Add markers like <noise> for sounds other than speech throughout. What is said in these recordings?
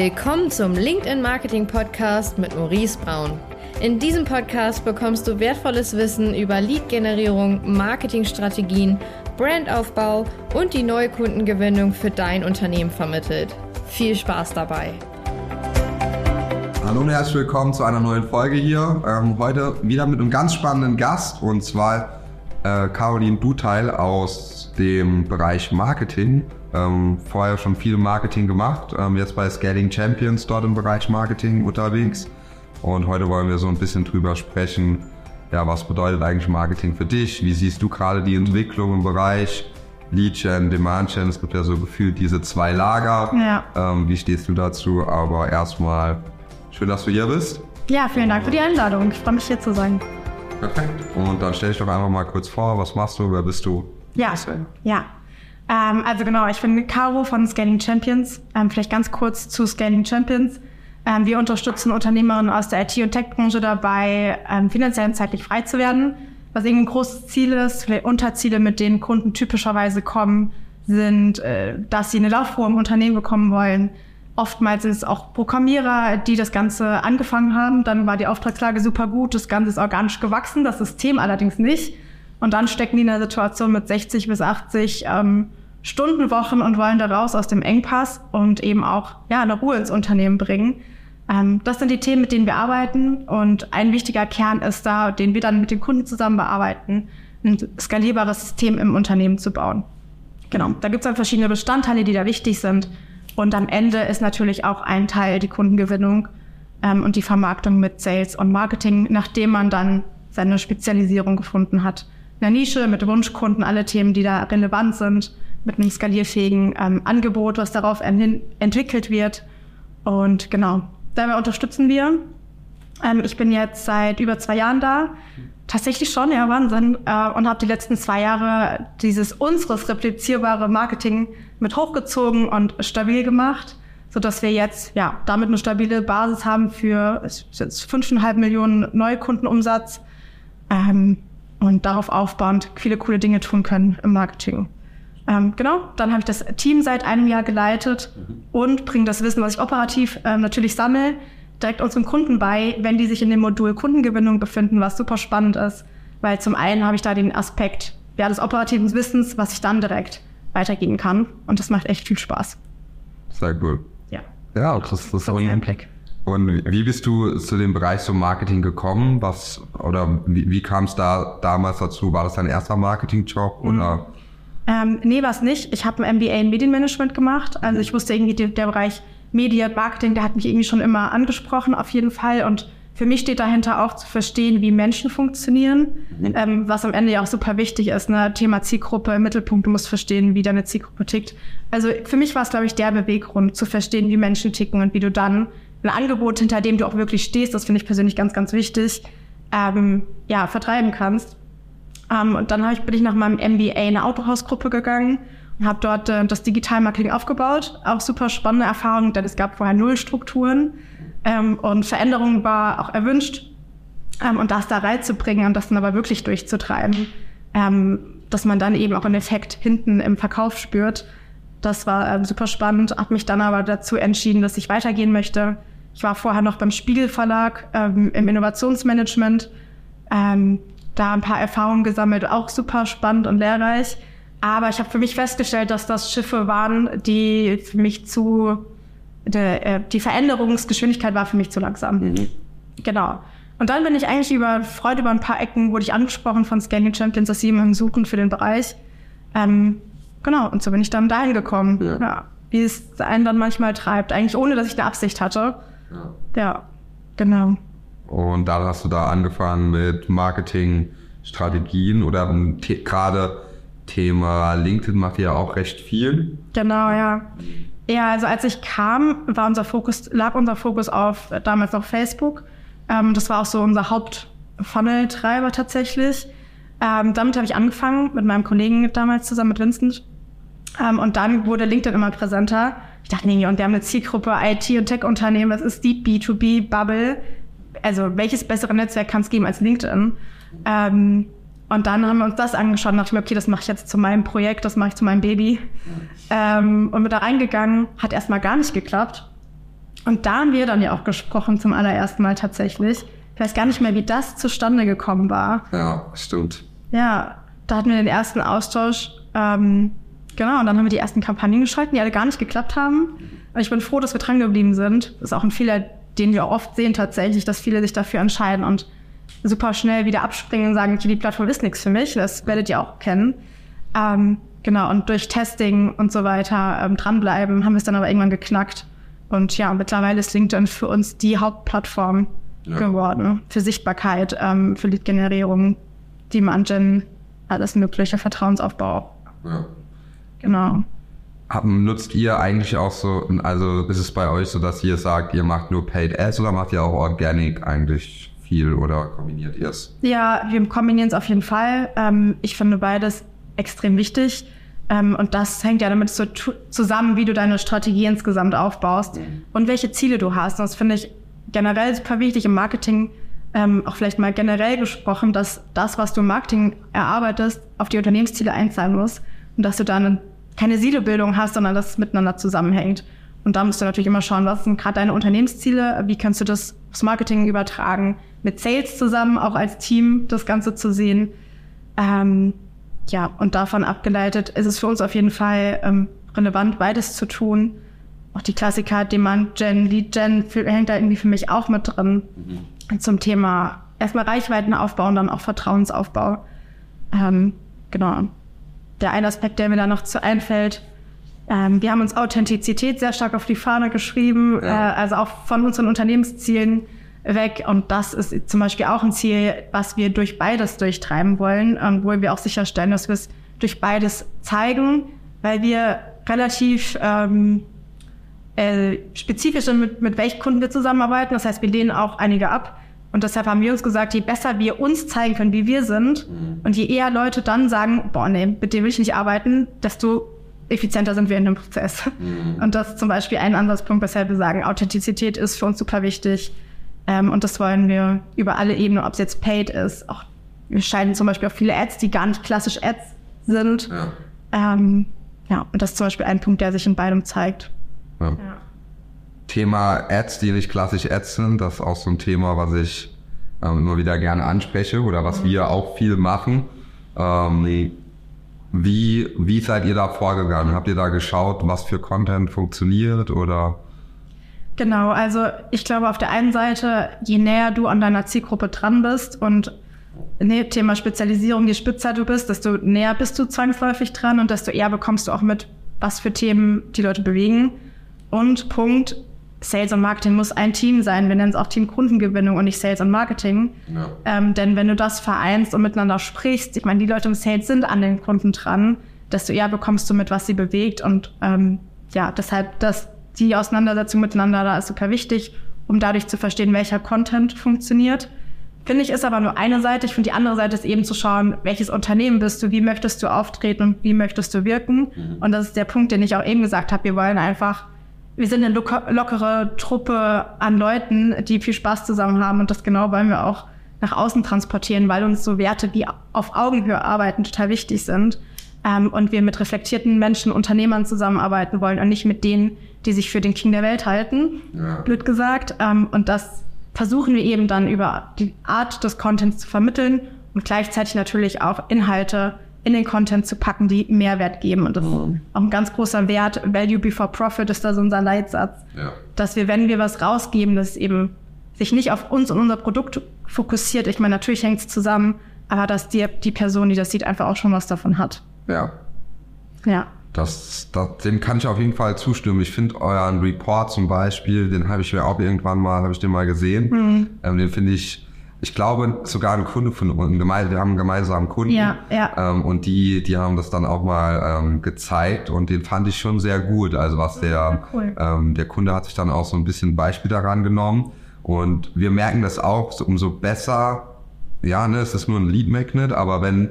Willkommen zum LinkedIn Marketing Podcast mit Maurice Braun. In diesem Podcast bekommst du wertvolles Wissen über Lead-Generierung, Marketingstrategien, Brandaufbau und die neue Kundengewinnung für dein Unternehmen vermittelt. Viel Spaß dabei! Hallo und herzlich willkommen zu einer neuen Folge hier. Ähm, heute wieder mit einem ganz spannenden Gast und zwar äh, Caroline Duteil aus dem Bereich Marketing. Ähm, vorher schon viel Marketing gemacht, ähm, jetzt bei Scaling Champions dort im Bereich Marketing unterwegs. Und heute wollen wir so ein bisschen drüber sprechen, ja, was bedeutet eigentlich Marketing für dich? Wie siehst du gerade die Entwicklung im Bereich Lead Gen, Demand Gen? Es gibt ja so gefühlt diese zwei Lager. Ja. Ähm, wie stehst du dazu? Aber erstmal Schön, dass du hier bist. Ja, vielen Dank für die Einladung. Ich freue mich hier zu sein. Perfekt. Und dann stell dich doch einfach mal kurz vor, was machst du, wer bist du? Ja, ja. Ähm, also genau, ich bin Caro von Scaling Champions. Ähm, vielleicht ganz kurz zu Scaling Champions. Ähm, wir unterstützen Unternehmerinnen aus der IT- und Tech-Branche dabei, ähm, finanziell und zeitlich frei zu werden. Was irgendwie ein großes Ziel ist, vielleicht Unterziele, mit denen Kunden typischerweise kommen, sind, äh, dass sie eine Laufruhe im Unternehmen bekommen wollen, Oftmals sind es auch Programmierer, die das Ganze angefangen haben. Dann war die Auftragslage super gut, das Ganze ist organisch gewachsen, das System allerdings nicht. Und dann stecken die in einer Situation mit 60 bis 80 ähm, Stundenwochen und wollen da raus aus dem Engpass und eben auch ja, eine Ruhe ins Unternehmen bringen. Ähm, das sind die Themen, mit denen wir arbeiten. Und ein wichtiger Kern ist da, den wir dann mit den Kunden zusammen bearbeiten, ein skalierbares System im Unternehmen zu bauen. Genau, da gibt es dann verschiedene Bestandteile, die da wichtig sind. Und am Ende ist natürlich auch ein Teil die Kundengewinnung ähm, und die Vermarktung mit Sales und Marketing, nachdem man dann seine Spezialisierung gefunden hat. In der Nische mit Wunschkunden, alle Themen, die da relevant sind, mit einem skalierfähigen ähm, Angebot, was darauf entwickelt wird. Und genau, dabei unterstützen wir. Ähm, ich bin jetzt seit über zwei Jahren da. Tatsächlich schon, ja, Wahnsinn. Äh, und habe die letzten zwei Jahre dieses unseres replizierbare Marketing mit hochgezogen und stabil gemacht, so dass wir jetzt ja damit eine stabile Basis haben für fünfeinhalb Millionen Neukundenumsatz ähm, und darauf aufbauend viele coole Dinge tun können im Marketing. Ähm, genau, dann habe ich das Team seit einem Jahr geleitet mhm. und bringe das Wissen, was ich operativ ähm, natürlich sammle, direkt unseren Kunden bei, wenn die sich in dem Modul Kundengewinnung befinden, was super spannend ist, weil zum einen habe ich da den Aspekt ja, des operativen Wissens, was ich dann direkt weitergeben kann und das macht echt viel Spaß. Sehr cool. Ja. Ja, das, das ist so ein Blick. Und wie bist du zu dem Bereich so Marketing gekommen? Was oder wie, wie kam es da damals dazu? War das dein erster Marketingjob mhm. oder? Ähm, nee, war es nicht. Ich habe ein MBA in Medienmanagement gemacht. Also ich wusste irgendwie, der, der Bereich Medien, Marketing, der hat mich irgendwie schon immer angesprochen, auf jeden Fall. Und für mich steht dahinter auch zu verstehen, wie Menschen funktionieren, mhm. ähm, was am Ende ja auch super wichtig ist. Ne? Thema Zielgruppe im Mittelpunkt, du musst verstehen, wie deine Zielgruppe tickt. Also für mich war es, glaube ich, der Beweggrund, zu verstehen, wie Menschen ticken und wie du dann ein Angebot, hinter dem du auch wirklich stehst, das finde ich persönlich ganz, ganz wichtig, ähm, ja, vertreiben kannst. Ähm, und dann ich, bin ich nach meinem MBA in eine Autohausgruppe gegangen habe dort äh, das Digitalmarketing aufgebaut. Auch super spannende Erfahrung, denn es gab vorher null Strukturen ähm, und Veränderung war auch erwünscht. Ähm, und das da reinzubringen und das dann aber wirklich durchzutreiben, ähm, dass man dann eben auch einen Effekt hinten im Verkauf spürt. Das war ähm, super spannend, habe mich dann aber dazu entschieden, dass ich weitergehen möchte. Ich war vorher noch beim Spiegel Verlag ähm, im Innovationsmanagement, ähm, da ein paar Erfahrungen gesammelt, auch super spannend und lehrreich. Aber ich habe für mich festgestellt, dass das Schiffe waren, die für mich zu, de, äh, die Veränderungsgeschwindigkeit war für mich zu langsam. Mhm. Genau. Und dann bin ich eigentlich über Freude über ein paar Ecken, wurde ich angesprochen von Scanning Champions, dass sie jemanden suchen für den Bereich. Ähm, genau, und so bin ich dann dahin gekommen. Ja. ja. Wie es einen dann manchmal treibt, eigentlich ohne, dass ich eine Absicht hatte. Ja, ja genau. Und da hast du da angefangen mit Marketingstrategien oder gerade Thema LinkedIn macht ja auch recht viel. Genau, ja. Ja, also als ich kam, war unser Fokus, lag unser Fokus auf damals auf Facebook. Ähm, das war auch so unser Hauptfunnel-Treiber tatsächlich. Ähm, damit habe ich angefangen mit meinem Kollegen damals zusammen mit Vincent. Ähm, und dann wurde LinkedIn immer präsenter. Ich dachte, nee, und wir haben eine Zielgruppe IT- und Tech-Unternehmen, das ist die B2B-Bubble. Also welches bessere Netzwerk kann es geben als LinkedIn? Ähm, und dann haben wir uns das angeschaut und dachte mir, okay, das mache ich jetzt zu meinem Projekt, das mache ich zu meinem Baby. Ähm, und mit da reingegangen, hat erstmal gar nicht geklappt. Und da haben wir dann ja auch gesprochen zum allerersten Mal tatsächlich. Ich weiß gar nicht mehr, wie das zustande gekommen war. Ja, stimmt. Ja, da hatten wir den ersten Austausch. Ähm, genau, und dann haben wir die ersten Kampagnen geschalten, die alle gar nicht geklappt haben. Und ich bin froh, dass wir dran geblieben sind. Das ist auch ein Fehler, den wir oft sehen tatsächlich, dass viele sich dafür entscheiden und super schnell wieder abspringen und sagen, okay, die Plattform ist nichts für mich. Das werdet ihr auch kennen. Ähm, genau, und durch Testing und so weiter ähm, dranbleiben, haben wir es dann aber irgendwann geknackt. Und ja, mittlerweile ist LinkedIn für uns die Hauptplattform ja. geworden. Für Sichtbarkeit, ähm, für Lead-Generierung, Demand-Gen, alles mögliche, Vertrauensaufbau. Ja. Genau. Haben, nutzt ihr eigentlich auch so, also ist es bei euch so, dass ihr sagt, ihr macht nur Paid Ads oder macht ihr auch Organic eigentlich viel oder kombiniert ihr es? Ja, wir kombinieren es auf jeden Fall. Ähm, ich finde beides extrem wichtig. Ähm, und das hängt ja damit so zusammen, wie du deine Strategie insgesamt aufbaust mhm. und welche Ziele du hast. Und das finde ich generell super wichtig im Marketing, ähm, auch vielleicht mal generell gesprochen, dass das, was du im Marketing erarbeitest, auf die Unternehmensziele einzahlen muss und dass du dann keine Silobildung hast, sondern dass es miteinander zusammenhängt. Und da musst du natürlich immer schauen, was sind gerade deine Unternehmensziele, wie kannst du das aufs Marketing übertragen, mit Sales zusammen, auch als Team das Ganze zu sehen. Ähm, ja, und davon abgeleitet ist es für uns auf jeden Fall ähm, relevant, beides zu tun. Auch die Klassiker Demand Gen, Lead Gen hängt da irgendwie für mich auch mit drin mhm. zum Thema erstmal Reichweitenaufbau und dann auch Vertrauensaufbau. Ähm, genau der eine Aspekt, der mir da noch zu einfällt. Ähm, wir haben uns Authentizität sehr stark auf die Fahne geschrieben, ja. äh, also auch von unseren Unternehmenszielen weg. Und das ist zum Beispiel auch ein Ziel, was wir durch beides durchtreiben wollen, ähm, wo wir auch sicherstellen, dass wir es durch beides zeigen, weil wir relativ ähm, äh, spezifisch sind, mit, mit welchen Kunden wir zusammenarbeiten. Das heißt, wir lehnen auch einige ab. Und deshalb haben wir uns gesagt, je besser wir uns zeigen können, wie wir sind, mhm. und je eher Leute dann sagen, boah, nee, mit dem will ich nicht arbeiten, desto effizienter sind wir in dem Prozess. Mhm. Und das ist zum Beispiel ein Ansatzpunkt, weshalb wir sagen, Authentizität ist für uns super wichtig. Ähm, und das wollen wir über alle Ebenen, ob es jetzt paid ist. Auch, wir scheiden zum Beispiel auch viele Ads, die gar nicht klassisch Ads sind. Ja. Ähm, ja, und das ist zum Beispiel ein Punkt, der sich in beidem zeigt. Ja. ja. Thema Ads, die nicht klassisch Ads sind, das ist auch so ein Thema, was ich ähm, immer wieder gerne anspreche oder was wir auch viel machen. Ähm, wie, wie seid ihr da vorgegangen? Habt ihr da geschaut, was für Content funktioniert oder? Genau, also ich glaube auf der einen Seite, je näher du an deiner Zielgruppe dran bist und nee, Thema Spezialisierung, je spitzer du bist, desto näher bist du zwangsläufig dran und desto eher bekommst du auch mit, was für Themen die Leute bewegen. Und Punkt, Sales und Marketing muss ein Team sein. Wir nennen es auch Team Kundengewinnung und nicht Sales und Marketing. Ja. Ähm, denn wenn du das vereinst und miteinander sprichst, ich meine, die Leute im Sales sind an den Kunden dran, desto eher bekommst du mit, was sie bewegt. Und ähm, ja, deshalb, dass die Auseinandersetzung miteinander da ist super wichtig, um dadurch zu verstehen, welcher Content funktioniert. Finde ich, ist aber nur eine Seite. Ich finde, die andere Seite ist eben zu schauen, welches Unternehmen bist du, wie möchtest du auftreten und wie möchtest du wirken. Mhm. Und das ist der Punkt, den ich auch eben gesagt habe. Wir wollen einfach wir sind eine lockere Truppe an Leuten, die viel Spaß zusammen haben und das genau wollen wir auch nach außen transportieren, weil uns so Werte wie auf Augenhöhe arbeiten total wichtig sind ähm, und wir mit reflektierten Menschen, Unternehmern zusammenarbeiten wollen und nicht mit denen, die sich für den King der Welt halten, ja. blöd gesagt. Ähm, und das versuchen wir eben dann über die Art des Contents zu vermitteln und gleichzeitig natürlich auch Inhalte in den Content zu packen, die Mehrwert geben. Und das mhm. ist auch ein ganz großer Wert. Value before Profit ist da so unser Leitsatz. Ja. Dass wir, wenn wir was rausgeben, dass es eben sich nicht auf uns und unser Produkt fokussiert. Ich meine, natürlich hängt es zusammen, aber dass die, die Person, die das sieht, einfach auch schon was davon hat. Ja. Ja. Das, das, dem kann ich auf jeden Fall zustimmen. Ich finde euren Report zum Beispiel, den habe ich mir auch irgendwann mal, habe ich den mal gesehen. Mhm. Ähm, den finde ich ich glaube sogar ein Kunde von uns, wir haben einen gemeinsamen Kunden ja, ja. Ähm, und die, die haben das dann auch mal ähm, gezeigt und den fand ich schon sehr gut. Also was der, ja, cool. ähm, der Kunde hat sich dann auch so ein bisschen Beispiel daran genommen und wir merken das auch, so, umso besser, ja, ne, es ist nur ein Lead Magnet, aber wenn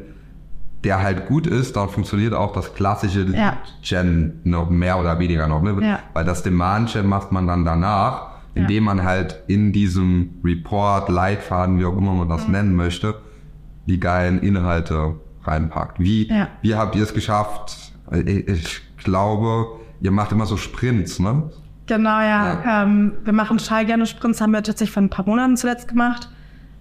der halt gut ist, dann funktioniert auch das klassische ja. Gen noch mehr oder weniger noch, ne? Ja. Weil das Demand Gen macht man dann danach indem man halt in diesem Report, Leitfaden, wie auch immer man das mhm. nennen möchte, die geilen Inhalte reinpackt. Wie, ja. wie habt ihr es geschafft? Ich glaube, ihr macht immer so Sprints, ne? Genau, ja. ja. Ähm, wir machen total gerne Sprints, haben wir tatsächlich vor ein paar Monaten zuletzt gemacht.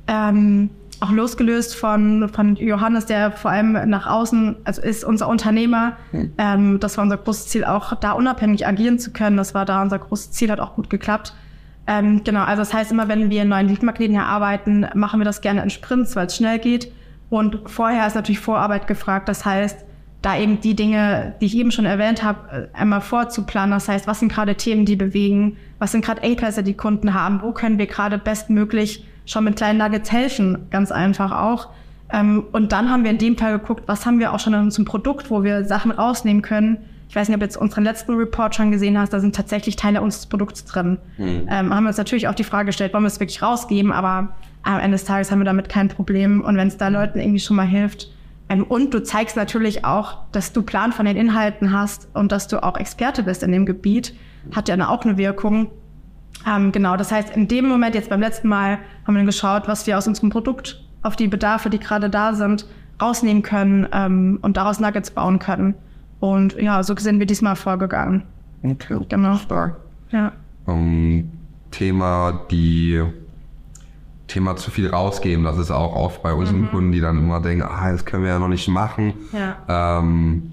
Ähm, auch losgelöst von, von Johannes, der vor allem nach außen, also ist unser Unternehmer. Hm. Ähm, das war unser großes Ziel, auch da unabhängig agieren zu können. Das war da unser großes Ziel, hat auch gut geklappt. Ähm, genau, also das heißt immer, wenn wir in neuen Leadmagneten erarbeiten, machen wir das gerne in Sprints, weil es schnell geht. Und vorher ist natürlich Vorarbeit gefragt. Das heißt, da eben die Dinge, die ich eben schon erwähnt habe, äh, einmal vorzuplanen. Das heißt, was sind gerade Themen, die bewegen? Was sind gerade Engpässe, die Kunden haben? Wo können wir gerade bestmöglich schon mit kleinen Nuggets helfen, ganz einfach auch. Ähm, und dann haben wir in dem Fall geguckt, was haben wir auch schon in unserem Produkt, wo wir Sachen rausnehmen können. Ich weiß nicht, ob du jetzt unseren letzten Report schon gesehen hast, da sind tatsächlich Teile unseres Produkts drin. Mhm. Ähm, haben wir uns natürlich auch die Frage gestellt, wollen wir es wirklich rausgeben, aber am Ende des Tages haben wir damit kein Problem. Und wenn es da Leuten irgendwie schon mal hilft, ähm, und du zeigst natürlich auch, dass du Plan von den Inhalten hast und dass du auch Experte bist in dem Gebiet, hat ja auch eine Wirkung. Ähm, genau, das heißt, in dem Moment, jetzt beim letzten Mal, haben wir dann geschaut, was wir aus unserem Produkt auf die Bedarfe, die gerade da sind, rausnehmen können ähm, und daraus Nuggets bauen können. Und ja, so sind wir diesmal vorgegangen. Okay. Genau. Stark. Ja. Um, Thema die Thema zu viel rausgeben. Das ist auch oft bei unseren mhm. Kunden, die dann immer denken, ah, das können wir ja noch nicht machen. Ja. Ähm,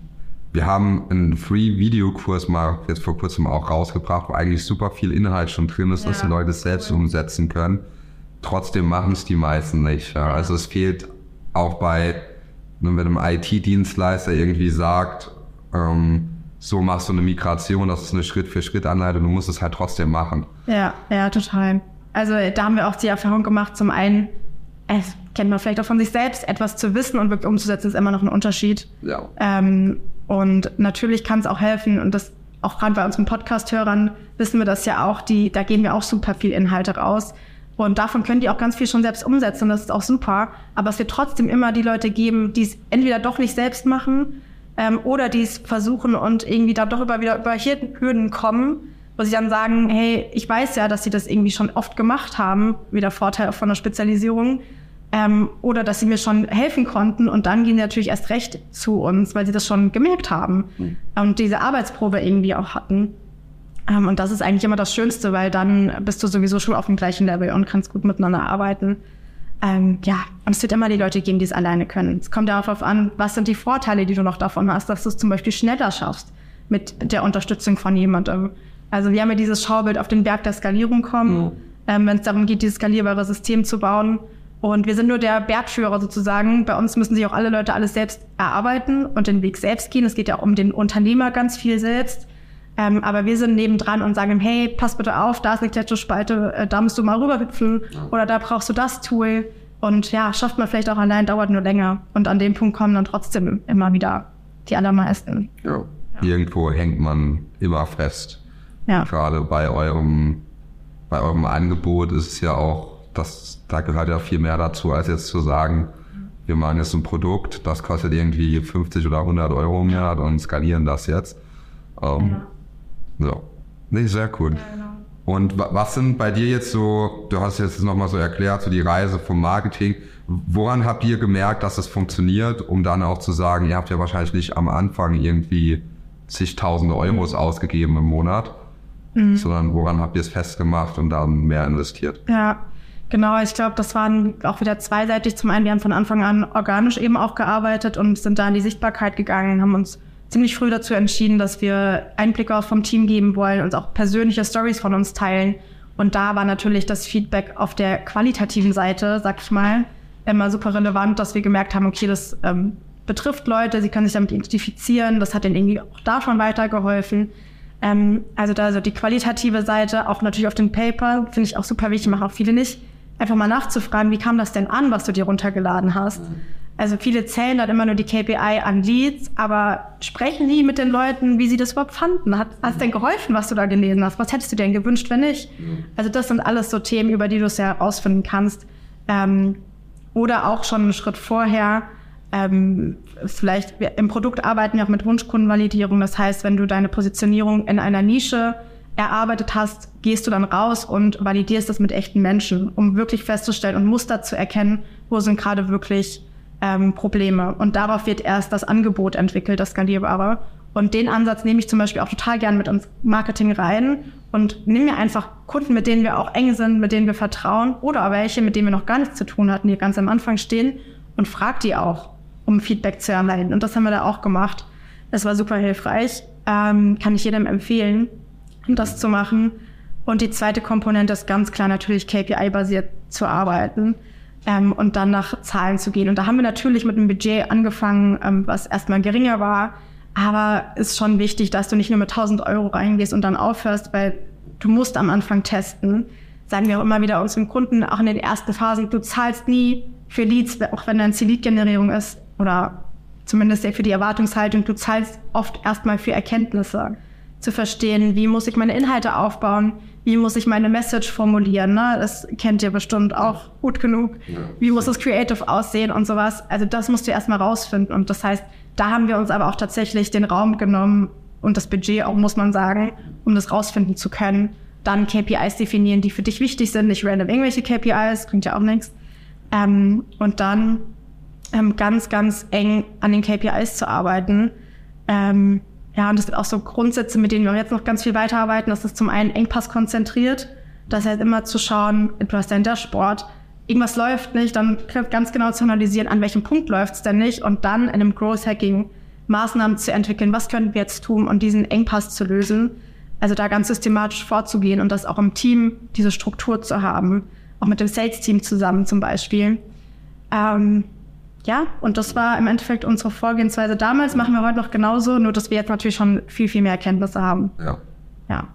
wir haben einen Free-Video-Kurs mal jetzt vor kurzem auch rausgebracht, wo eigentlich super viel Inhalt schon drin ist, ja, dass die Leute es selbst cool. umsetzen können. Trotzdem machen es die meisten nicht. Ja. Also es fehlt auch bei, wenn einem IT-Dienstleister irgendwie sagt, ähm, so machst du eine Migration, das ist eine Schritt-für-Schritt-Anleitung, du musst es halt trotzdem machen. Ja, ja, total. Also da haben wir auch die Erfahrung gemacht, zum einen, es kennt man vielleicht auch von sich selbst, etwas zu wissen und wirklich umzusetzen, ist immer noch ein Unterschied. Ja. Ähm, und natürlich kann es auch helfen, und das auch gerade bei unseren Podcast-Hörern wissen wir das ja auch, die, da geben wir auch super viel Inhalte raus. Und davon können die auch ganz viel schon selbst umsetzen. Das ist auch super. Aber es wird trotzdem immer die Leute geben, die es entweder doch nicht selbst machen ähm, oder die es versuchen und irgendwie da doch über, wieder über Hürden kommen, wo sie dann sagen, hey, ich weiß ja, dass sie das irgendwie schon oft gemacht haben, wieder Vorteil von der Spezialisierung ähm, oder dass sie mir schon helfen konnten und dann gehen sie natürlich erst recht zu uns, weil sie das schon gemerkt haben mhm. und diese Arbeitsprobe irgendwie auch hatten. Ähm, und das ist eigentlich immer das Schönste, weil dann bist du sowieso schon auf dem gleichen Level und kannst gut miteinander arbeiten. Ähm, ja, und es wird immer die Leute geben, die es alleine können. Es kommt darauf an, was sind die Vorteile, die du noch davon hast, dass du es zum Beispiel schneller schaffst mit der Unterstützung von jemandem. Also wir haben ja dieses Schaubild auf den Berg der Skalierung kommen, mhm. ähm, wenn es darum geht, dieses skalierbare System zu bauen. Und wir sind nur der Bergführer sozusagen. Bei uns müssen sich auch alle Leute alles selbst erarbeiten und den Weg selbst gehen. Es geht ja auch um den Unternehmer ganz viel selbst. Ähm, aber wir sind nebendran und sagen, hey, pass bitte auf, da ist eine Kletterspalte, äh, da musst du mal rüberhüpfen oder da brauchst du das Tool. Und ja, schafft man vielleicht auch allein, dauert nur länger. Und an dem Punkt kommen dann trotzdem immer wieder die allermeisten. Ja. ja. Irgendwo hängt man immer fest. Ja. Gerade bei eurem, bei eurem Angebot ist es ja auch das, da gehört ja viel mehr dazu, als jetzt zu sagen, wir machen jetzt ein Produkt, das kostet irgendwie 50 oder 100 Euro im Jahr und skalieren das jetzt. Ähm, ja. So. Nee, sehr cool. Ja, genau. Und was sind bei dir jetzt so, du hast jetzt nochmal so erklärt, so die Reise vom Marketing. Woran habt ihr gemerkt, dass es funktioniert, um dann auch zu sagen, ihr habt ja wahrscheinlich nicht am Anfang irgendwie zigtausende Euros mhm. ausgegeben im Monat, mhm. sondern woran habt ihr es festgemacht und dann mehr investiert? Ja, Genau, ich glaube, das waren auch wieder zweiseitig. Zum einen, wir haben von Anfang an organisch eben auch gearbeitet und sind da in die Sichtbarkeit gegangen, haben uns ziemlich früh dazu entschieden, dass wir Einblicke auch vom Team geben wollen, uns auch persönliche Stories von uns teilen. Und da war natürlich das Feedback auf der qualitativen Seite, sag ich mal, immer super relevant, dass wir gemerkt haben, okay, das ähm, betrifft Leute, sie können sich damit identifizieren, das hat denen irgendwie auch da schon weitergeholfen. Ähm, also da so die qualitative Seite, auch natürlich auf dem Paper, finde ich auch super wichtig, machen auch viele nicht einfach mal nachzufragen, wie kam das denn an, was du dir runtergeladen hast. Mhm. Also viele zählen dann immer nur die KPI an Leads, aber sprechen nie mit den Leuten, wie sie das überhaupt fanden. Hat es denn geholfen, was du da gelesen hast? Was hättest du denn gewünscht, wenn nicht? Mhm. Also das sind alles so Themen, über die du es ja herausfinden kannst. Ähm, oder auch schon einen Schritt vorher. Ähm, vielleicht im Produkt arbeiten wir auch mit Wunschkundenvalidierung. Das heißt, wenn du deine Positionierung in einer Nische erarbeitet hast, gehst du dann raus und validierst das mit echten Menschen, um wirklich festzustellen und Muster zu erkennen, wo sind gerade wirklich ähm, Probleme. Und darauf wird erst das Angebot entwickelt, das skalierbare. Und den Ansatz nehme ich zum Beispiel auch total gern mit ins Marketing rein, und nimm mir einfach Kunden, mit denen wir auch eng sind, mit denen wir vertrauen oder welche, mit denen wir noch gar nichts zu tun hatten, die ganz am Anfang stehen und frag die auch, um Feedback zu erhalten. Und das haben wir da auch gemacht. Es war super hilfreich. Ähm, kann ich jedem empfehlen, das zu machen. Und die zweite Komponente ist ganz klar natürlich KPI-basiert zu arbeiten ähm, und dann nach Zahlen zu gehen. Und da haben wir natürlich mit einem Budget angefangen, ähm, was erstmal geringer war. Aber ist schon wichtig, dass du nicht nur mit 1000 Euro reingehst und dann aufhörst, weil du musst am Anfang testen. Sagen wir auch immer wieder unseren Kunden, auch in den ersten Phasen, du zahlst nie für Leads, auch wenn dein Ziel-Lead-Generierung ist oder zumindest für die Erwartungshaltung, du zahlst oft erstmal für Erkenntnisse zu verstehen, wie muss ich meine Inhalte aufbauen, wie muss ich meine Message formulieren, ne? das kennt ihr bestimmt auch gut genug, wie muss das Creative aussehen und sowas. Also das musst du erstmal rausfinden und das heißt, da haben wir uns aber auch tatsächlich den Raum genommen und das Budget auch, muss man sagen, um das rausfinden zu können. Dann KPIs definieren, die für dich wichtig sind, nicht random irgendwelche KPIs, bringt ja auch nichts. Ähm, und dann ähm, ganz, ganz eng an den KPIs zu arbeiten. Ähm, ja, und das sind auch so Grundsätze, mit denen wir jetzt noch ganz viel weiterarbeiten. Das ist zum einen Engpass konzentriert. Das heißt immer zu schauen, du hast dein Dashboard, irgendwas läuft nicht, dann ganz genau zu analysieren, an welchem Punkt läuft es denn nicht und dann in einem Growth Hacking Maßnahmen zu entwickeln, was können wir jetzt tun, um diesen Engpass zu lösen. Also da ganz systematisch vorzugehen und das auch im Team, diese Struktur zu haben, auch mit dem Sales-Team zusammen zum Beispiel. Ähm, ja, und das war im Endeffekt unsere Vorgehensweise damals, machen wir heute noch genauso, nur dass wir jetzt natürlich schon viel, viel mehr Erkenntnisse haben. Ja. Ja.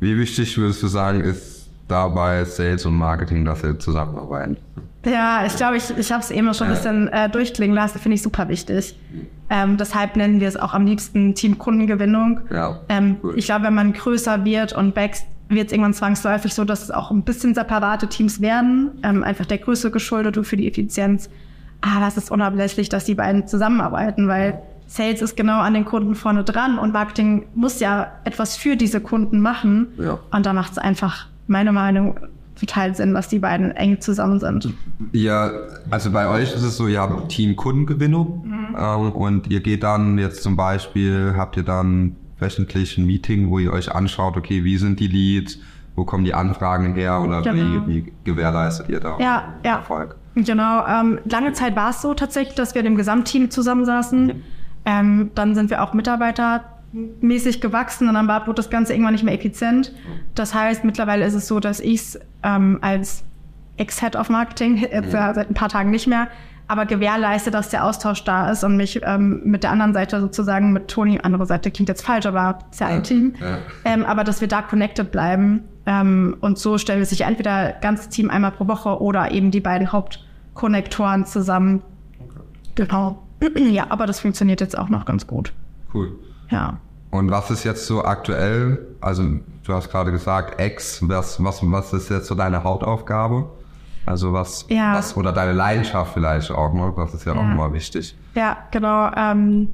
Wie wichtig würdest du sagen, ist dabei Sales und Marketing, dass sie zusammenarbeiten? Ja, ich glaube, ich, ich habe es eben schon ein bisschen äh, durchklingen lassen, finde ich super wichtig. Ähm, deshalb nennen wir es auch am liebsten Team Kundengewinnung. Ja, ähm, cool. Ich glaube, wenn man größer wird und wächst, wird es irgendwann zwangsläufig so, dass es auch ein bisschen separate Teams werden. Ähm, einfach der Größe geschuldet und für die Effizienz. Aber es ist unablässlich, dass die beiden zusammenarbeiten, weil Sales ist genau an den Kunden vorne dran und Marketing muss ja etwas für diese Kunden machen. Ja. Und da macht es einfach, meiner Meinung nach, total Sinn, dass die beiden eng zusammen sind. Ja, also bei euch ist es so, ihr habt Team Kundengewinnung ähm, und ihr geht dann jetzt zum Beispiel, habt ihr dann wöchentlich ein Meeting, wo ihr euch anschaut, okay, wie sind die Leads, wo kommen die Anfragen her oder Genau. wie, wie gewährleistet ihr da Ja, ja. Erfolg? Genau, ähm, lange Zeit war es so tatsächlich, dass wir im Gesamtteam zusammensaßen. Ähm, dann sind wir auch mitarbeitermäßig gewachsen und dann war, wurde das Ganze irgendwann nicht mehr effizient. Das heißt, mittlerweile ist es so, dass ich ähm, als Ex-Head of Marketing, jetzt ja seit ein paar Tagen nicht mehr, aber gewährleiste, dass der Austausch da ist und mich ähm, mit der anderen Seite sozusagen mit Toni, andere Seite klingt jetzt falsch, aber ist ja ein Team, Ja. ähm, aber dass wir da connected bleiben. Ähm, und so stellen wir sich entweder ganzes Team einmal pro Woche oder eben die beiden Hauptkonnektoren zusammen. Genau. <clears throat> Ja, aber das funktioniert jetzt auch noch ganz gut. Cool. Ja. Und was ist jetzt so aktuell? Also du hast gerade gesagt, Ex, was, was, was ist jetzt so deine Hauptaufgabe? Also was, Ja. was oder deine Leidenschaft vielleicht auch, ne? Das ist ja, auch Ja. immer wichtig. Ja, genau. Ähm,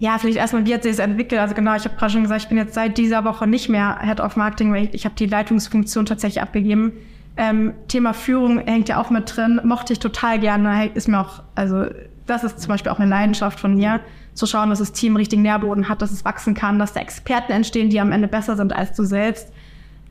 ja, vielleicht erstmal, wie hat sich das entwickelt? Also genau, ich habe gerade schon gesagt, ich bin jetzt seit dieser Woche nicht mehr Head of Marketing, weil ich, ich habe die Leitungsfunktion tatsächlich abgegeben. Ähm, Thema Führung hängt ja auch mit drin, mochte ich total gerne, ist mir auch, also das ist zum Beispiel auch eine Leidenschaft von mir, zu schauen, dass das Team richtigen Nährboden hat, dass es wachsen kann, dass da Experten entstehen, die am Ende besser sind als du selbst.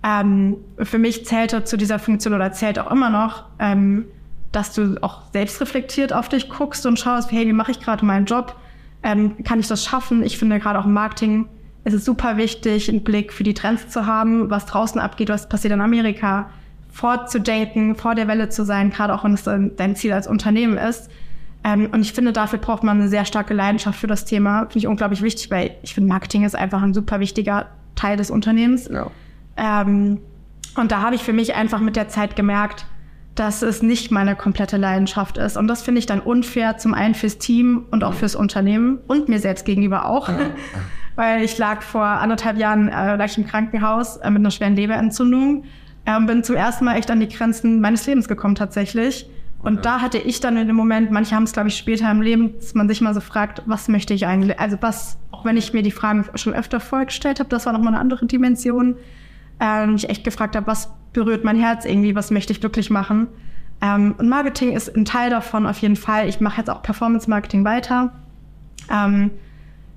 Ähm, für mich zählte zu dieser Funktion oder zählt auch immer noch, ähm, dass du auch selbst reflektiert auf dich guckst und schaust, hey, wie mache ich gerade meinen Job? Ähm, kann ich das schaffen? Ich finde gerade auch im Marketing ist es super wichtig, einen Blick für die Trends zu haben, was draußen abgeht, was passiert in Amerika, vorzudaten, vor der Welle zu sein, gerade auch wenn es dein, Ziel als Unternehmen ist. Ähm, und ich finde, dafür braucht man eine sehr starke Leidenschaft für das Thema. Finde ich unglaublich wichtig, weil ich finde, Marketing ist einfach ein super wichtiger Teil des Unternehmens. Ja. Ähm, und da habe ich für mich einfach mit der Zeit gemerkt, dass es nicht meine komplette Leidenschaft ist. Und das finde ich dann unfair, zum einen fürs Team und auch fürs Unternehmen und mir selbst gegenüber auch. <laughs> Weil ich lag vor anderthalb Jahren äh, lag ich im Krankenhaus äh, mit einer schweren Leberentzündung. Ähm, bin zum ersten Mal echt an die Grenzen meines Lebens gekommen tatsächlich. Und Okay. da hatte ich dann in dem Moment, manche haben es, glaube ich, später im Leben, dass man sich mal so fragt, was möchte ich eigentlich? Also was, auch wenn ich mir die Fragen schon öfter vorgestellt habe, das war nochmal eine andere Dimension ähm, ich echt gefragt habe, was berührt mein Herz irgendwie, was möchte ich glücklich machen. Ähm, und Marketing ist ein Teil davon auf jeden Fall. Ich mache jetzt auch Performance Marketing weiter. Ähm,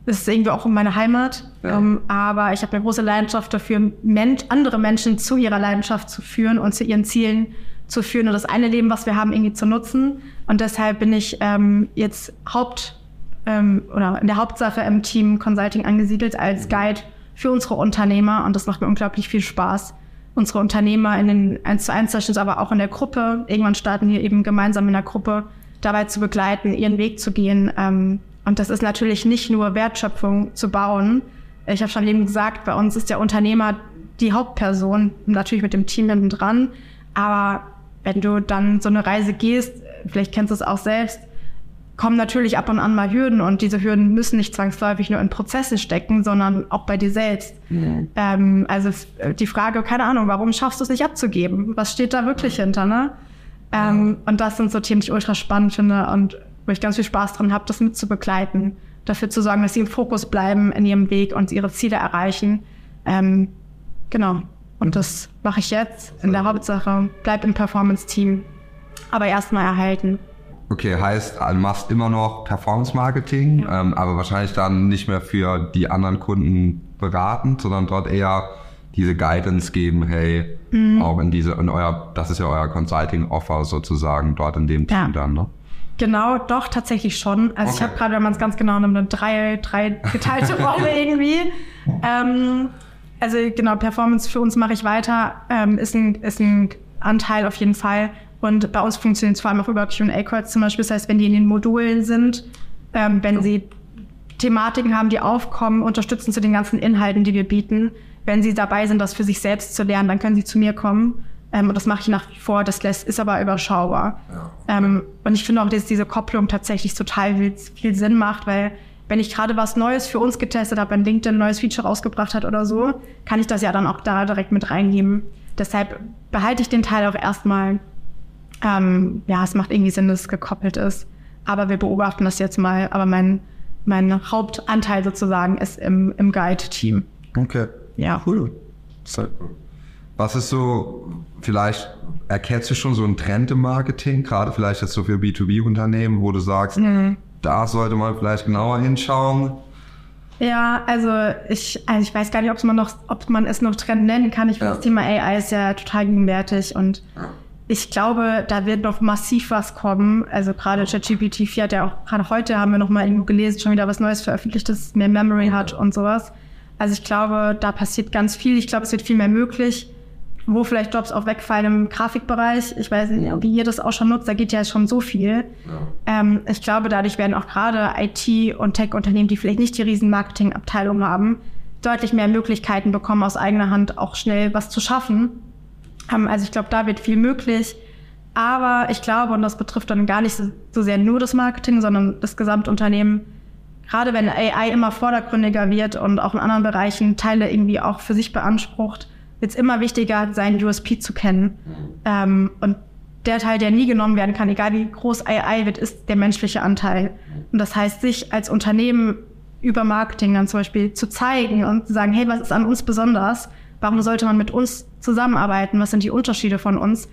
es ist irgendwie auch meine Heimat. Ja. Ähm, aber ich habe eine große Leidenschaft dafür, Men andere Menschen zu ihrer Leidenschaft zu führen und zu ihren Zielen zu führen und das eine Leben, was wir haben, irgendwie zu nutzen. Und deshalb bin ich ähm, jetzt Haupt ähm, oder in der Hauptsache im Team Consulting angesiedelt als Guide für unsere Unternehmer. Und das macht mir unglaublich viel Spaß. Unsere Unternehmer in den 1 zu 1 Sessions, aber auch in der Gruppe. Irgendwann starten wir eben gemeinsam in der Gruppe, dabei zu begleiten, ihren Weg zu gehen. Ähm, und das ist natürlich nicht nur Wertschöpfung zu bauen. Ich habe schon eben gesagt, bei uns ist der Unternehmer die Hauptperson, natürlich mit dem Team hinten dran. Aber wenn du dann so eine Reise gehst, vielleicht kennst du es auch selbst, kommen natürlich ab und an mal Hürden und diese Hürden müssen nicht zwangsläufig nur in Prozesse stecken, sondern auch bei dir selbst. Mhm. Ähm, also die Frage, keine Ahnung, warum schaffst du es nicht abzugeben? Was steht da wirklich hinter, ne? Ähm, und das sind so Themen, die ich ultra spannend finde und wo ich ganz viel Spaß dran habe, das mitzubegleiten, dafür zu sorgen, dass sie im Fokus bleiben in ihrem Weg und ihre Ziele erreichen. Ähm, genau. Und das mache ich jetzt in der Hauptsache. Bleib im Performance-Team, aber erstmal erhalten. Okay, heißt, du machst immer noch Performance-Marketing, Ja. ähm, aber wahrscheinlich dann nicht mehr für die anderen Kunden beraten, sondern dort eher diese Guidance geben, hey, Mhm. auch in diese, in euer, das ist ja euer Consulting-Offer sozusagen dort in dem Team Ja. dann, ne? Genau, doch, tatsächlich schon. Also ich Okay. habe gerade, wenn man es ganz genau nimmt, eine drei, drei geteilte <laughs> Rolle irgendwie. Ähm, also genau, Performance für uns mache ich weiter, ähm, ist, ein, ist ein Anteil auf jeden Fall. Und bei uns funktioniert es vor allem auch über Q&A-Calls zum Beispiel. Das heißt, wenn die in den Modulen sind, ähm, wenn sie Thematiken haben, die aufkommen, unterstützen zu den ganzen Inhalten, die wir bieten. Wenn sie dabei sind, das für sich selbst zu lernen, dann können sie zu mir kommen. Ähm, und das mache ich nach wie vor. Das lässt, ist aber überschaubar. Ähm, und ich finde auch, dass diese Kopplung tatsächlich total viel, viel Sinn macht, weil wenn ich gerade was Neues für uns getestet habe, wenn LinkedIn ein neues Feature rausgebracht hat oder so, kann ich das ja dann auch da direkt mit reingeben. Deshalb behalte ich den Teil auch erstmal. Ähm, ja, es macht irgendwie Sinn, dass es gekoppelt ist. Aber wir beobachten das jetzt mal. Aber mein, mein Hauptanteil sozusagen ist im, im Guide-Team. Okay. Ja. Cool. Was ist so, vielleicht erkennst du schon so einen Trend im Marketing, gerade vielleicht jetzt so für B2B-Unternehmen, wo du sagst, Mhm. da sollte man vielleicht genauer hinschauen. Ja, also ich, also ich weiß gar nicht, ob man noch, ob man es noch Trend nennen kann. Ich finde, Ja. das Thema AI ist ja total gegenwärtig und ich glaube, da wird noch massiv was kommen. Also gerade ChatGPT 4 hat ja auch, gerade heute haben wir noch mal irgendwo gelesen, schon wieder was Neues veröffentlicht, das mehr Memory hat und sowas. Also ich glaube, da passiert ganz viel. Ich glaube, es wird viel mehr möglich. Wo vielleicht Jobs auch wegfallen im Grafikbereich. Ich weiß nicht, wie ihr das auch schon nutzt, da geht ja schon so viel. Ähm, ich glaube, dadurch werden auch gerade IT- und Tech-Unternehmen, die vielleicht nicht die riesen Marketingabteilung haben, deutlich mehr Möglichkeiten bekommen, aus eigener Hand auch schnell was zu schaffen. Also ich glaube, da wird viel möglich. Aber ich glaube, und das betrifft dann gar nicht so, so sehr nur das Marketing, sondern das Gesamtunternehmen, gerade wenn AI immer vordergründiger wird und auch in anderen Bereichen Teile irgendwie auch für sich beansprucht, wird es immer wichtiger, seinen USP zu kennen. Ähm, und der Teil, der nie genommen werden kann, egal wie groß AI wird, ist der menschliche Anteil. Und das heißt, sich als Unternehmen über Marketing dann zum Beispiel zu zeigen und zu sagen, hey, was ist an uns besonders? Warum sollte man mit uns zusammenarbeiten? Was sind die Unterschiede von uns?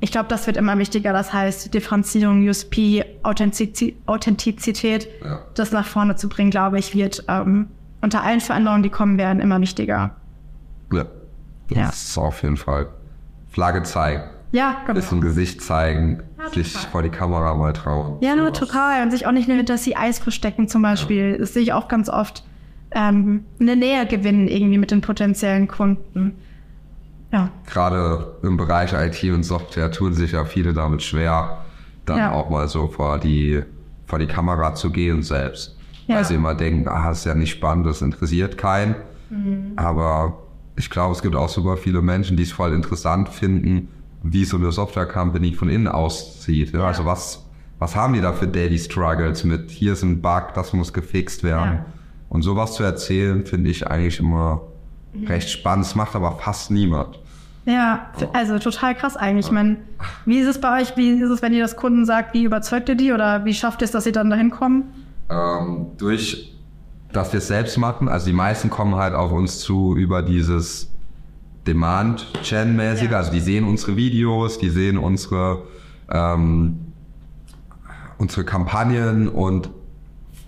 Ich glaube, das wird immer wichtiger. Das heißt, Differenzierung, USP, Authentizi- Authentizität, Ja. das nach vorne zu bringen, glaube ich, wird ähm, unter allen Veränderungen, die kommen werden, immer wichtiger. Ja. Das Ja. ist auf jeden Fall. Flagge zeigen, Ja, genau. bisschen Gesicht zeigen, Ja, sich total. vor die Kamera mal trauen. Ja, nur total. Und sich auch nicht nur hinter CIs verstecken zum Beispiel. Das sehe ich auch ganz oft. Ähm, eine Nähe gewinnen irgendwie mit den potenziellen Kunden. Ja, Gerade im Bereich IT und Software tun sich ja viele damit schwer, dann Ja. auch mal so vor die, vor die Kamera zu gehen selbst. Ja. Weil sie immer denken, ah, ist ja nicht spannend, das interessiert keinen. Mhm. Aber ich glaube, es gibt auch super viele Menschen, die es voll interessant finden, wie so eine Software-Company von innen aussieht. Ja, Also was, was haben die da für Daily Struggles mit, hier ist ein Bug, das muss gefixt werden. Und sowas zu erzählen, finde ich eigentlich immer Mhm. recht spannend. Das macht aber fast niemand. ja, also total krass eigentlich. Ich meine, wie ist es bei euch? Wie ist es, wenn ihr das Kunden sagt? Wie überzeugt ihr die? Oder wie schafft ihr es, dass sie dann dahin kommen? Ähm, durch, dass wir es selbst machen, also die meisten kommen halt auf uns zu über dieses Demand-Gen-mäßige, Ja. also die sehen unsere Videos, die sehen unsere, ähm, unsere Kampagnen und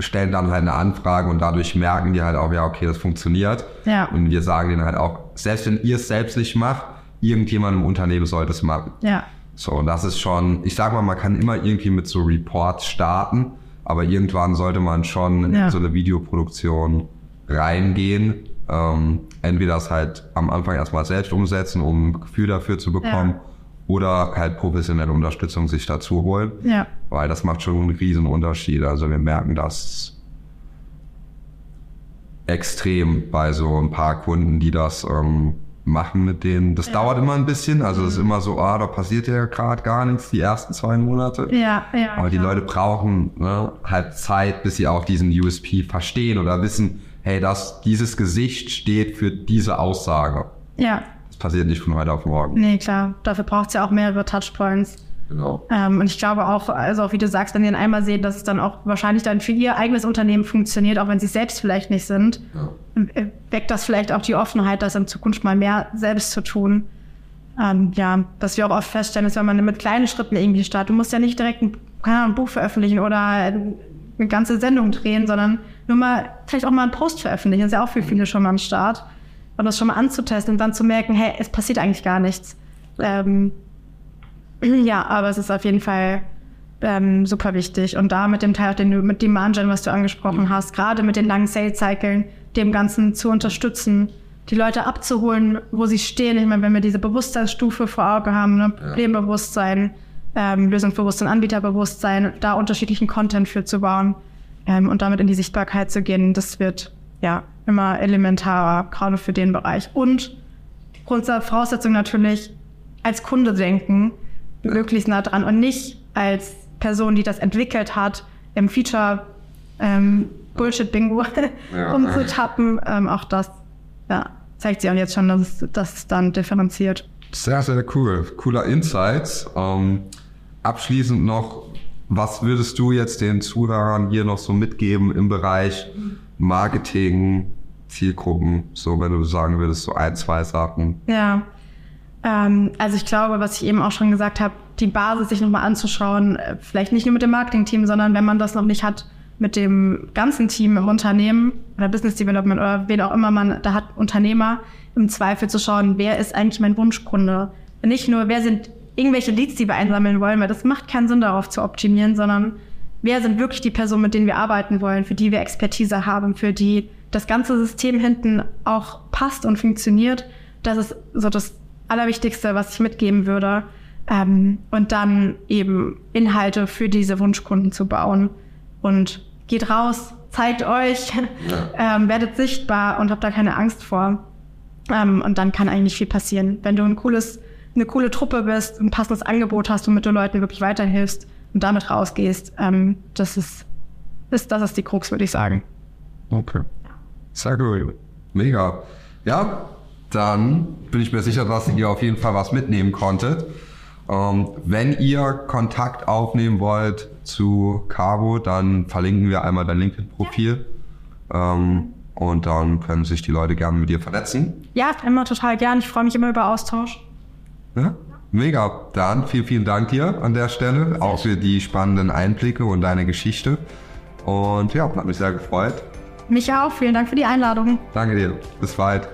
stellen dann halt eine Anfrage und dadurch merken die halt auch, ja, okay, das funktioniert. Ja. Und wir sagen denen halt auch, selbst wenn ihr es selbst nicht macht, irgendjemand im Unternehmen sollte es machen. Ja. So, und das ist schon, ich sag mal, man kann immer irgendwie mit so Reports starten, aber irgendwann sollte man schon Ja. in so eine Videoproduktion reingehen. Ähm, entweder das halt am Anfang erstmal selbst umsetzen, um ein Gefühl dafür zu bekommen, Ja. Oder halt professionelle Unterstützung sich dazu holen. Ja. Weil das macht schon einen riesen Unterschied. Also wir merken das extrem bei so ein paar Kunden, die das ähm, machen mit denen. Das dauert immer ein bisschen. Also es ist immer so, ah, da passiert ja gerade gar nichts die ersten zwei Monate. Ja, ja. Aber die klar. Leute brauchen ne, halt Zeit, bis sie auch diesen USP verstehen oder wissen, hey, das, dieses Gesicht steht für diese Aussage. Ja. Passiert nicht von heute auf morgen. Nee, klar. Dafür braucht es ja auch mehrere Touchpoints. Genau. Ähm, und ich glaube auch, also auch wie du sagst, wenn die dann einmal sehen, dass es dann auch wahrscheinlich dann für ihr eigenes Unternehmen funktioniert, auch wenn sie es selbst vielleicht nicht sind, äh, weckt das vielleicht auch die Offenheit, das in Zukunft mal mehr selbst zu tun. Ähm, ja, was wir auch oft feststellen, ist, wenn man mit kleinen Schritten irgendwie startet, du musst ja nicht direkt ein, ein Buch veröffentlichen oder eine ganze Sendung drehen, sondern nur mal, vielleicht auch mal einen Post veröffentlichen, das ist ja auch für viele schon mal am Start. Und das schon mal anzutesten und dann zu merken, hey, es passiert eigentlich gar nichts. Ähm, <clears throat> ja, aber es ist auf jeden Fall ähm, super wichtig. Und da mit dem Teil, den du, mit Demand Gen, was du angesprochen hast, gerade mit den langen Sales-Cyclen, dem Ganzen zu unterstützen, die Leute abzuholen, wo sie stehen. Ich meine, wenn wir diese Bewusstseinsstufe vor Augen haben, ne? Problembewusstsein, ähm, Lösungsbewusstsein, Anbieterbewusstsein, da unterschiedlichen Content für zu bauen ähm, und damit in die Sichtbarkeit zu gehen, das wird ja immer elementarer, gerade für den Bereich. Und Grundvoraussetzung natürlich als Kunde denken, möglichst nah dran und nicht als Person, die das entwickelt hat, im Feature ähm, Bullshit-Bingo <laughs> Ja. umzutappen. Ähm, auch das ja, zeigt sich auch jetzt schon, dass es, dass es dann differenziert. Sehr, sehr cool. Cooler Insights. Ähm, abschließend noch, was würdest du jetzt den Zuhörern hier noch so mitgeben im Bereich Marketing, Zielgruppen? So, wenn du sagen würdest, so ein, zwei Sachen. Ja. Ähm, also ich glaube, was ich eben auch schon gesagt habe, die Basis sich nochmal anzuschauen, äh, vielleicht nicht nur mit dem Marketing-Team, sondern wenn man das noch nicht hat, mit dem ganzen Team im Unternehmen oder Business Development oder wen auch immer man da hat, Unternehmer, im Zweifel zu schauen, wer ist eigentlich mein Wunschkunde? Nicht nur, wer sind irgendwelche Leads, die wir einsammeln wollen, weil das macht keinen Sinn, darauf zu optimieren, sondern wer sind wirklich die Personen, mit denen wir arbeiten wollen, für die wir Expertise haben, für die das ganze System hinten auch passt und funktioniert. Das ist so das Allerwichtigste, was ich mitgeben würde. Ähm, und dann eben Inhalte für diese Wunschkunden zu bauen. Und geht raus, zeigt euch, <laughs> ähm, werdet sichtbar und habt da keine Angst vor. Ähm, und dann kann eigentlich viel passieren. Wenn du ein cooles, eine coole Truppe bist, ein passendes Angebot hast, womit du Leuten wirklich weiterhilfst und damit rausgehst, ähm, das ist, ist, das ist die Krux, würde ich sagen. Okay. Sehr gut. Mega. Ja, dann bin ich mir sicher, dass ihr auf jeden Fall was mitnehmen konntet. Ähm, wenn ihr Kontakt aufnehmen wollt zu Caro, dann verlinken wir einmal dein LinkedIn-Profil. Ähm, und dann können sich die Leute gerne mit dir vernetzen. Ja, immer total gern. Ich freue mich immer über Austausch. Ja? Mega. Dann vielen, vielen Dank dir an der Stelle, auch für die spannenden Einblicke und deine Geschichte. Und ja, hat mich sehr gefreut. Mich auch. Vielen Dank für die Einladung. Danke dir. Bis bald.